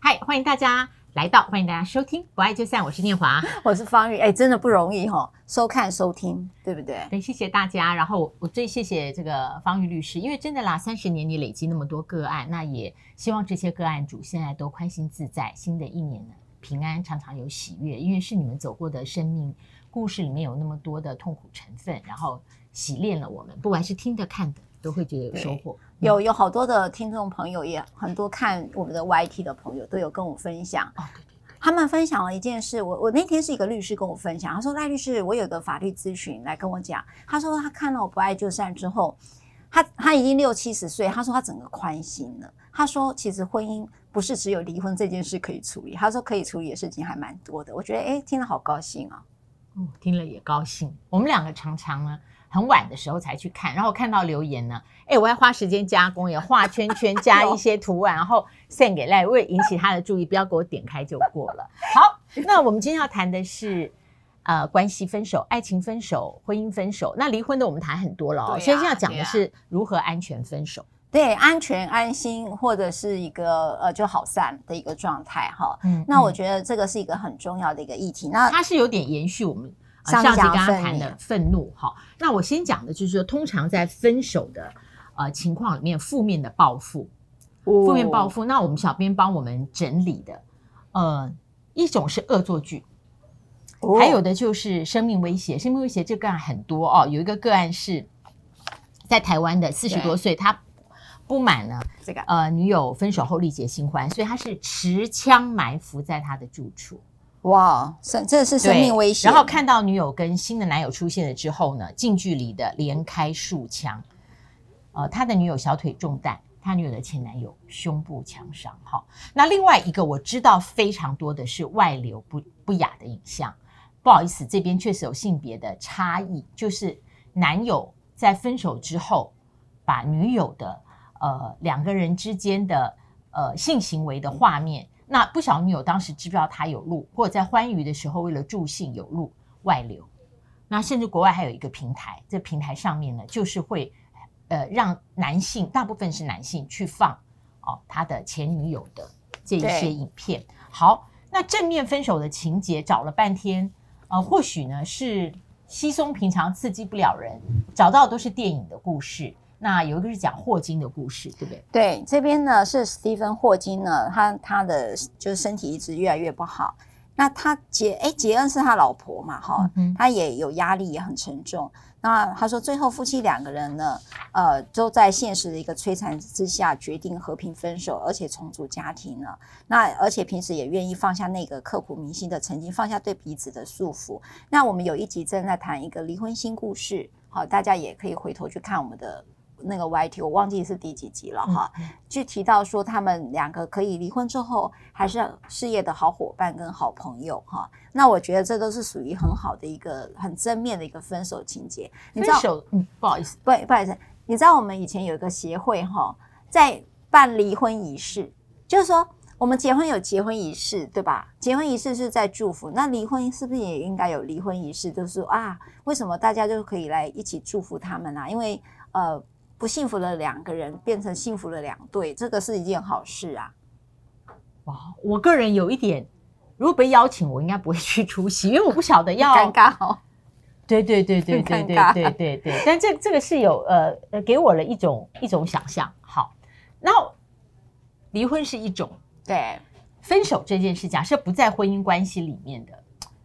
嗨，欢迎大家来到，欢迎大家收听《不爱就散》，我是念华，我是方玉。哎，真的不容易哈、哦，收看收听，对不对？对，谢谢大家。然后我最谢谢这个方玉律师，因为真的啦，三十年你累积那么多个案，那也希望这些个案主现在都宽心自在，新的一年呢平安，常常有喜悦，因为是你们走过的生命故事里面有那么多的痛苦成分，然后洗练了我们，不管是听的看的。都会觉得有收获，有有好多的听众朋友，也很多看我们的 YT 的朋友都有跟我分享。哦，对对，他们分享了一件事，我我那天是一个律师跟我分享，他说赖律师，我有个法律咨询来跟我讲，他说他看了我不爱就散之后，他他已经六七十岁，他说他整个宽心了，他说其实婚姻不是只有离婚这件事可以处理，他说可以处理的事情还蛮多的，我觉得哎，听了好高兴啊，嗯，听了也高兴，我们两个常常呢。很晚的时候才去看，然后看到留言呢，哎，我要花时间加工，也画圈圈，加 一些图案，然后 send 给赖，为引起他的注意，不要给我点开就过了。好，那我们今天要谈的是，呃，关系分手、爱情分手、婚姻分手。那离婚的我们谈很多了哦，所以现在要讲的是如何安全分手，对，安全安心，或者是一个呃就好散的一个状态哈。嗯，那我觉得这个是一个很重要的一个议题。那它是有点延续我们。上集刚刚谈的愤怒，好，那我先讲的就是说，通常在分手的呃情况里面，负面的报复，负面报复，那我们小编帮我们整理的，呃，一种是恶作剧，还有的就是生命威胁，生命威胁这个案很多哦，有一个个案是在台湾的四十多岁，他不满呢这个。呃女友分手后力竭新欢，所以他是持枪埋伏在他的住处。哇，生这是生命危险。然后看到女友跟新的男友出现了之后呢，近距离的连开数枪。呃，他的女友小腿中弹，他女友的前男友胸部枪伤。好，那另外一个我知道非常多的是外流不不雅的影像。不好意思，这边确实有性别的差异，就是男友在分手之后，把女友的呃两个人之间的呃性行为的画面。那不晓得女友当时知不知道他有录，或者在欢愉的时候为了助兴有录外流。那甚至国外还有一个平台，这平台上面呢，就是会呃让男性，大部分是男性去放哦他的前女友的这一些影片。好，那正面分手的情节找了半天，呃，或许呢是稀松平常，刺激不了人，找到的都是电影的故事。那有一个是讲霍金的故事，对不对？对，这边呢是史蒂芬霍金呢，他他的就是身体一直越来越不好。那他杰哎杰恩是他老婆嘛，哈、嗯，他也有压力，也很沉重。那他说最后夫妻两个人呢，呃，都在现实的一个摧残之下决定和平分手，而且重组家庭了。那而且平时也愿意放下那个刻骨铭心的曾经，放下对彼此的束缚。那我们有一集正在谈一个离婚新故事，好，大家也可以回头去看我们的。那个 YT 我忘记是第几集了哈，就提到说他们两个可以离婚之后还是事业的好伙伴跟好朋友哈。那我觉得这都是属于很好的一个很正面的一个分手情节。你知道，嗯，不好意思，不不好意思，你知道我们以前有一个协会哈，在办离婚仪式，就是说我们结婚有结婚仪式对吧？结婚仪式是在祝福，那离婚是不是也应该有离婚仪式？就是说啊，为什么大家就可以来一起祝福他们啊？因为呃。不幸福的两个人变成幸福的两对，这个是一件好事啊！哇，我个人有一点，如果被邀请，我应该不会去出席，因为我不晓得要 尴尬哦。对对对对对对对对对，对，但这这个是有呃呃给我了一种一种想象。好，那离婚是一种，对，分手这件事，假设不在婚姻关系里面的，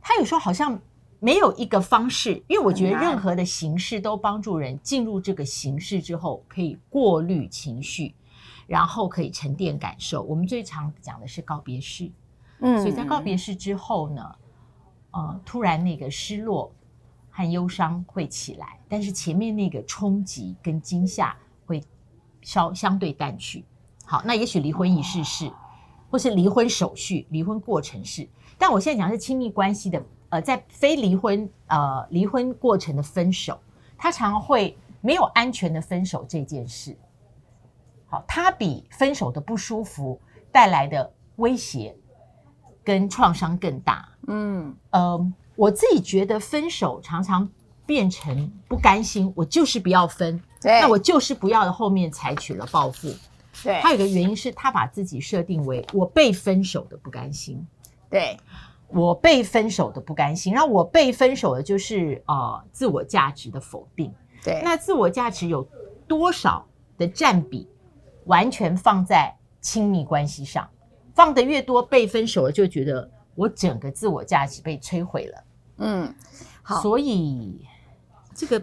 他有时候好像。没有一个方式，因为我觉得任何的形式都帮助人进入这个形式之后，可以过滤情绪，然后可以沉淀感受。我们最常讲的是告别式，嗯，所以在告别式之后呢，呃，突然那个失落和忧伤会起来，但是前面那个冲击跟惊吓会稍相对淡去。好，那也许离婚仪式是，或是离婚手续、离婚过程是，但我现在讲的是亲密关系的。呃，在非离婚呃离婚过程的分手，他常会没有安全的分手这件事。好，他比分手的不舒服带来的威胁跟创伤更大。嗯，呃，我自己觉得分手常常变成不甘心，我就是不要分，对，那我就是不要的后面采取了报复。对，他有个原因是他把自己设定为我被分手的不甘心。对，我被分手的不甘心，然后我被分手的就是呃自我价值的否定。对，那自我价值有多少的占比，完全放在亲密关系上，放的越多，被分手了就觉得我整个自我价值被摧毁了。嗯，好，所以这个。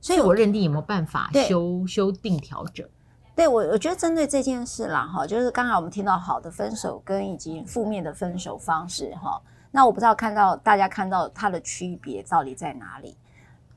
所以我认定有没有办法修修订调整？对，我我觉得针对这件事啦，哈，就是刚才我们听到好的分手跟以及负面的分手方式，哈，那我不知道看到大家看到它的区别到底在哪里？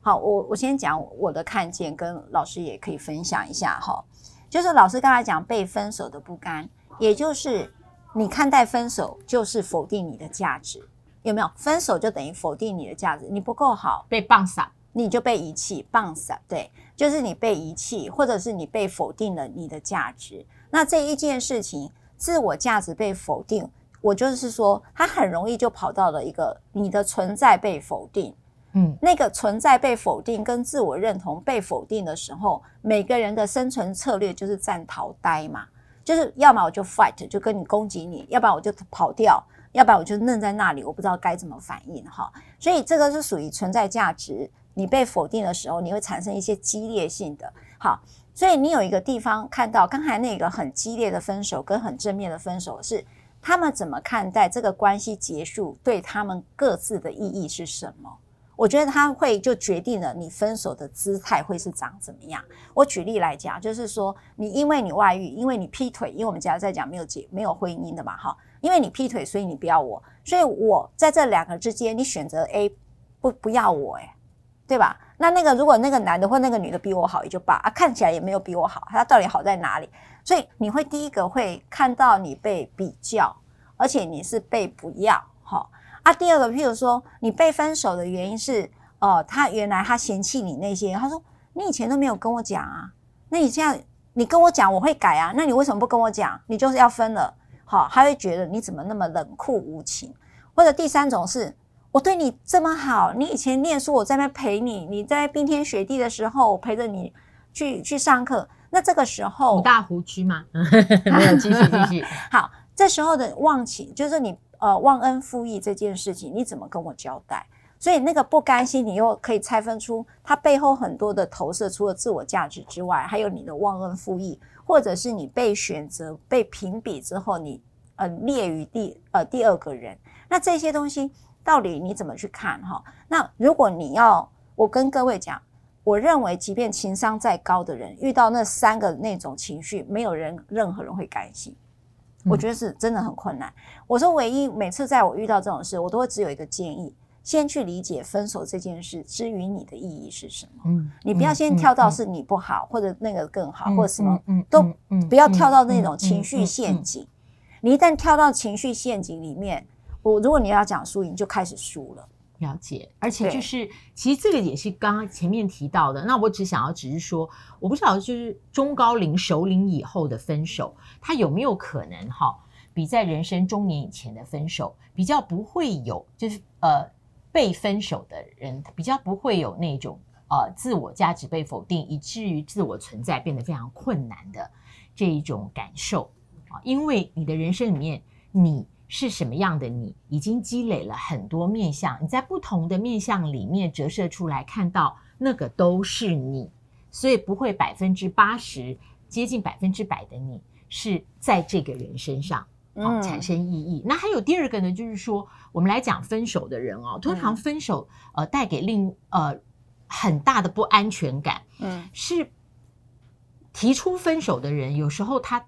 好，我我先讲我的看见，跟老师也可以分享一下哈。就是老师刚才讲被分手的不甘，也就是你看待分手就是否定你的价值，有没有？分手就等于否定你的价值，你不够好，被棒散。你就被遗弃，棒散，对，就是你被遗弃，或者是你被否定了你的价值。那这一件事情，自我价值被否定，我就是说，他很容易就跑到了一个你的存在被否定。嗯，那个存在被否定跟自我认同被否定的时候，每个人的生存策略就是战逃呆嘛，就是要么我就 fight，就跟你攻击你，要不然我就跑掉，要不然我就愣在那里，我不知道该怎么反应哈。所以这个是属于存在价值。你被否定的时候，你会产生一些激烈性的。好，所以你有一个地方看到刚才那个很激烈的分手跟很正面的分手，是他们怎么看待这个关系结束对他们各自的意义是什么？我觉得他会就决定了你分手的姿态会是长怎么样。我举例来讲，就是说你因为你外遇，因为你劈腿，因为我们家在讲没有结没有婚姻的嘛，哈，因为你劈腿，所以你不要我，所以我在这两个之间，你选择 A 不不要我，欸，诶。对吧？那那个如果那个男的或那个女的比我好也就罢啊，看起来也没有比我好，他到底好在哪里？所以你会第一个会看到你被比较，而且你是被不要，哈啊。第二个，譬如说你被分手的原因是，哦、他原来他嫌弃你那些，他说你以前都没有跟我讲啊，那你现在你跟我讲我会改啊，那你为什么不跟我讲？你就是要分了，好，他会觉得你怎么那么冷酷无情？或者第三种是。我对你这么好，你以前念书我在那陪你，你在冰天雪地的时候我陪着你去去上课。那这个时候，大湖区吗？没有，继续继续。好，这时候的忘情就是你呃忘恩负义这件事情，你怎么跟我交代？所以那个不甘心，你又可以拆分出它背后很多的投射，除了自我价值之外，还有你的忘恩负义，或者是你被选择被评比之后，你呃列于第呃第二个人。那这些东西。到底你怎么去看哈？那如果你要，我跟各位讲，我认为即便情商再高的人，遇到那三个那种情绪，没有人任何人会甘心。我觉得是真的很困难。我说唯一每次在我遇到这种事，我都会只有一个建议：先去理解分手这件事之于你的意义是什么。嗯，你不要先跳到是你不好，或者那个更好，或者什么，都不要跳到那种情绪陷阱。你一旦跳到情绪陷阱里面。我如果你要讲输赢，就开始输了。了解，而且就是其实这个也是刚刚前面提到的。那我只想要只是说，我不晓得就是中高龄熟龄以后的分手，他有没有可能哈，比在人生中年以前的分手比较不会有，就是呃被分手的人比较不会有那种呃自我价值被否定，以至于自我存在变得非常困难的这一种感受啊，因为你的人生里面你。是什么样的你，已经积累了很多面相，你在不同的面相里面折射出来，看到那个都是你，所以不会百分之八十接近百分之百的你是在这个人身上啊产生意义。嗯、那还有第二个呢，就是说我们来讲分手的人哦，通常分手呃带给另呃很大的不安全感，嗯，是提出分手的人有时候他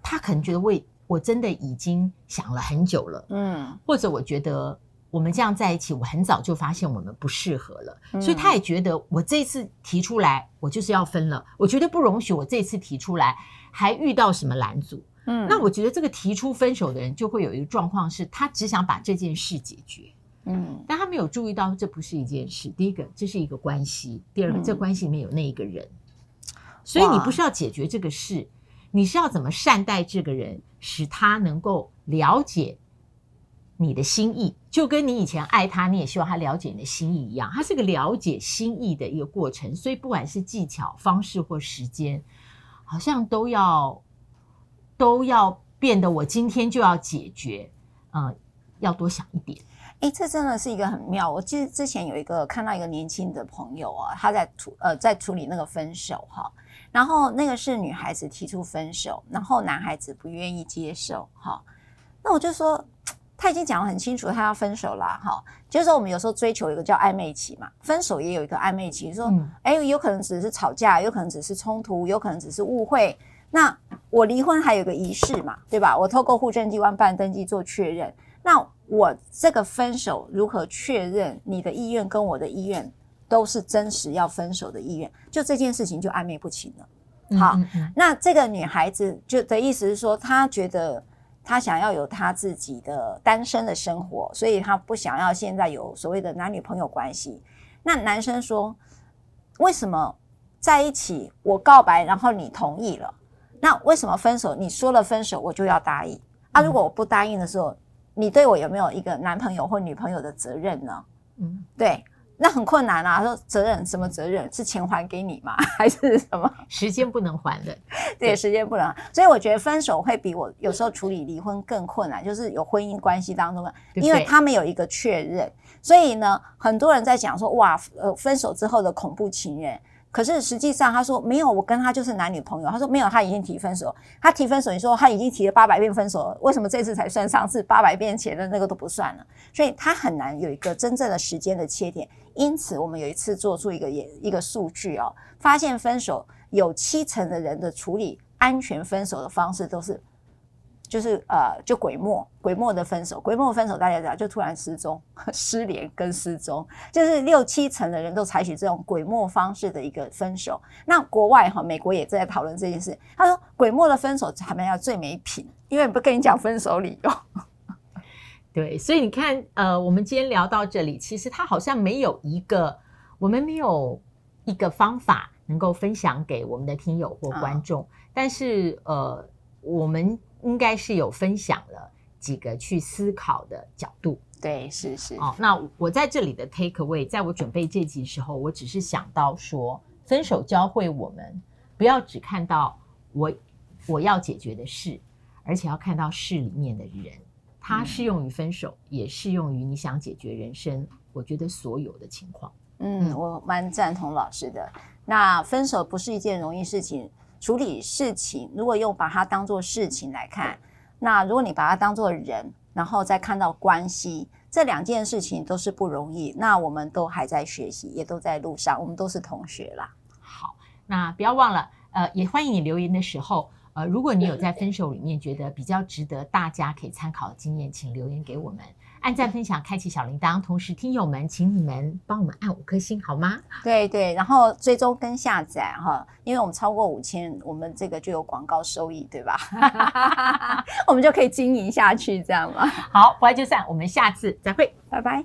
他可能觉得为。我真的已经想了很久了，嗯，或者我觉得我们这样在一起，我很早就发现我们不适合了，嗯，所以他也觉得我这次提出来，我就是要分了，我绝对不容许我这次提出来还遇到什么拦阻，嗯，那我觉得这个提出分手的人就会有一个状况是，他只想把这件事解决，嗯，但他没有注意到这不是一件事，第一个这是一个关系，第二个这关系里面有那一个人，所以你不是要解决这个事。你是要怎么善待这个人，使他能够了解你的心意，就跟你以前爱他，你也希望他了解你的心意一样。它是个了解心意的一个过程，所以不管是技巧、方式或时间，好像都要都要变得我今天就要解决，嗯、要多想一点。哎，这真的是一个很妙。我记得之前有一个看到一个年轻的朋友啊，他在处呃在处理那个分手哈，然后那个是女孩子提出分手，然后男孩子不愿意接受哈。那我就说他已经讲得很清楚，他要分手啦哈。就是说我们有时候追求一个叫暧昧期嘛，分手也有一个暧昧期，说哎有可能只是吵架，有可能只是冲突，有可能只是误会。那我离婚还有个仪式嘛，对吧？我透过户政机关办登记做确认。那我这个分手如何确认你的意愿跟我的意愿都是真实要分手的意愿？就这件事情就暧昧不清了。好，嗯嗯，那这个女孩子就的意思是说，她觉得她想要有她自己的单身的生活，所以她不想要现在有所谓的男女朋友关系。那男生说，为什么在一起我告白，然后你同意了？那为什么分手？你说了分手，我就要答应啊？如果我不答应的时候，你对我有没有一个男朋友或女朋友的责任呢？嗯，对，那很困难啊。说责任什么责任？是钱还给你吗？还是什么？时间不能还的。对，对时间不能。所以我觉得分手会比我有时候处理离婚更困难，就是有婚姻关系当中的，因为他们有一个确认。所以呢，很多人在讲说，哇，呃，分手之后的恐怖情人。可是实际上，他说没有，我跟他就是男女朋友。他说没有，他已经提分手。他提分手，你说他已经提了八百遍分手，为什么这次才算？上次八百遍前的那个都不算了，所以他很难有一个真正的时间的切点。因此，我们有一次做出一个也一个数据哦，发现分手有七成的人的处理安全分手的方式都是。就是呃，就鬼墨鬼墨的分手，鬼墨的分手大家知道，就突然失踪、失联跟失踪，就是六七成的人都采取这种鬼墨方式的一个分手。那国外哈，美国也在讨论这件事。他说，鬼墨的分手他们要最没品，因为不跟你讲分手理由。对，所以你看，呃，我们今天聊到这里，其实他好像没有一个，我们没有一个方法能够分享给我们的听友或观众，嗯、但是呃，我们。应该是有分享了几个去思考的角度，对，是是。哦，那我在这里的 take away，在我准备这集的时候，我只是想到说，分手教会我们不要只看到我我要解决的事，而且要看到事里面的人，它适用于分手，嗯、也适用于你想解决人生。我觉得所有的情况，嗯，我蛮赞同老师的。那分手不是一件容易事情。处理事情，如果用把它当做事情来看，那如果你把它当做人，然后再看到关系，这两件事情都是不容易。那我们都还在学习，也都在路上，我们都是同学啦。好，那不要忘了，呃，也欢迎你留言的时候，呃，如果你有在分手里面觉得比较值得大家可以参考的经验，请留言给我们。按赞、分享、开启小铃铛，同时听友们，请你们帮我们按五颗星好吗？对对，然后追踪跟下载哈，因为我们超过五千，我们这个就有广告收益，对吧？我们就可以经营下去，这样吗？好，不爱就散，我们下次再会，拜拜。